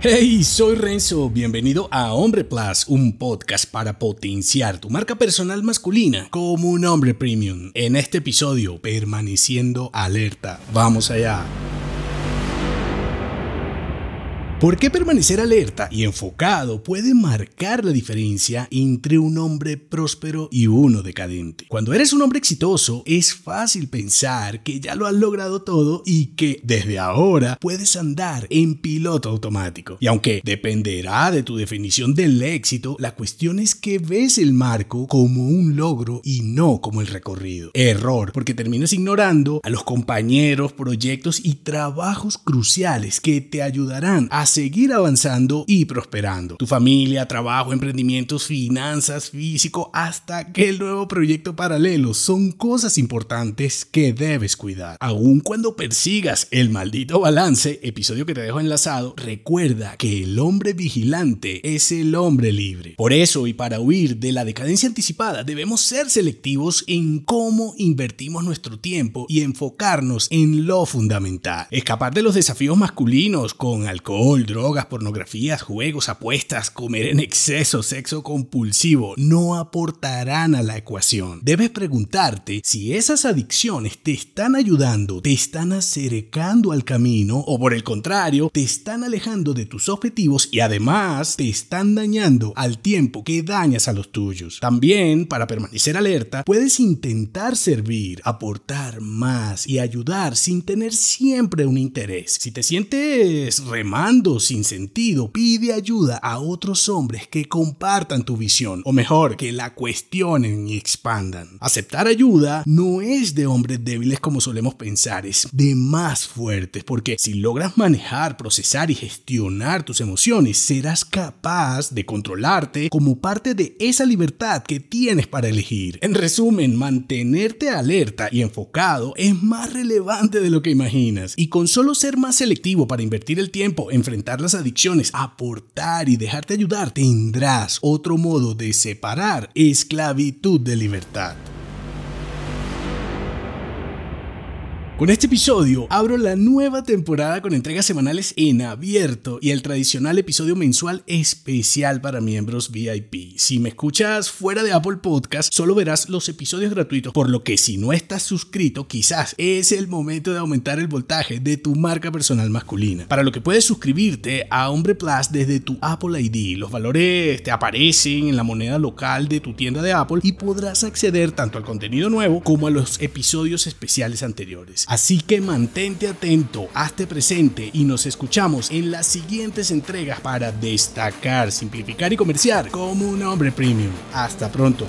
Hey, soy Renzo, bienvenido a Hombre Plus, un podcast para potenciar tu marca personal masculina como un hombre premium. En este episodio, permaneciendo alerta. Vamos allá. ¿Por qué permanecer alerta y enfocado puede marcar la diferencia entre un hombre próspero y uno decadente? Cuando eres un hombre exitoso, es fácil pensar que ya lo has logrado todo y que desde ahora puedes andar en piloto automático. Y aunque dependerá de tu definición del éxito, la cuestión es que ves el marco como un logro y no como el recorrido. Error, porque terminas ignorando a los compañeros, proyectos y trabajos cruciales que te ayudarán a seguir avanzando y prosperando. Tu familia, trabajo, emprendimientos, finanzas, físico, hasta que el nuevo proyecto paralelo son cosas importantes que debes cuidar. Aun cuando persigas el maldito balance, episodio que te dejo enlazado, recuerda que el hombre vigilante es el hombre libre. Por eso y para huir de la decadencia anticipada, debemos ser selectivos en cómo invertimos nuestro tiempo y enfocarnos en lo fundamental. Escapar de los desafíos masculinos con alcohol, drogas, pornografías, juegos, apuestas, comer en exceso, sexo compulsivo, no aportarán a la ecuación. Debes preguntarte si esas adicciones te están ayudando, te están acercando al camino o por el contrario, te están alejando de tus objetivos y además te están dañando al tiempo que dañas a los tuyos. También, para permanecer alerta, puedes intentar servir, aportar más y ayudar sin tener siempre un interés. Si te sientes remando, sin sentido, pide ayuda a otros hombres que compartan tu visión, o mejor, que la cuestionen y expandan. Aceptar ayuda no es de hombres débiles como solemos pensar, es de más fuertes, porque si logras manejar, procesar y gestionar tus emociones, serás capaz de controlarte como parte de esa libertad que tienes para elegir. En resumen, mantenerte alerta y enfocado es más relevante de lo que imaginas, y con solo ser más selectivo para invertir el tiempo en las adicciones, aportar y dejarte ayudar, tendrás otro modo de separar esclavitud de libertad. Con este episodio abro la nueva temporada con entregas semanales en abierto y el tradicional episodio mensual especial para miembros VIP. Si me escuchas fuera de Apple Podcast, solo verás los episodios gratuitos, por lo que si no estás suscrito, quizás es el momento de aumentar el voltaje de tu marca personal masculina. Para lo que puedes suscribirte a Hombre Plus desde tu Apple ID. Los valores te aparecen en la moneda local de tu tienda de Apple y podrás acceder tanto al contenido nuevo como a los episodios especiales anteriores. Así que mantente atento, hazte presente y nos escuchamos en las siguientes entregas para destacar, simplificar y comerciar como un hombre premium. Hasta pronto.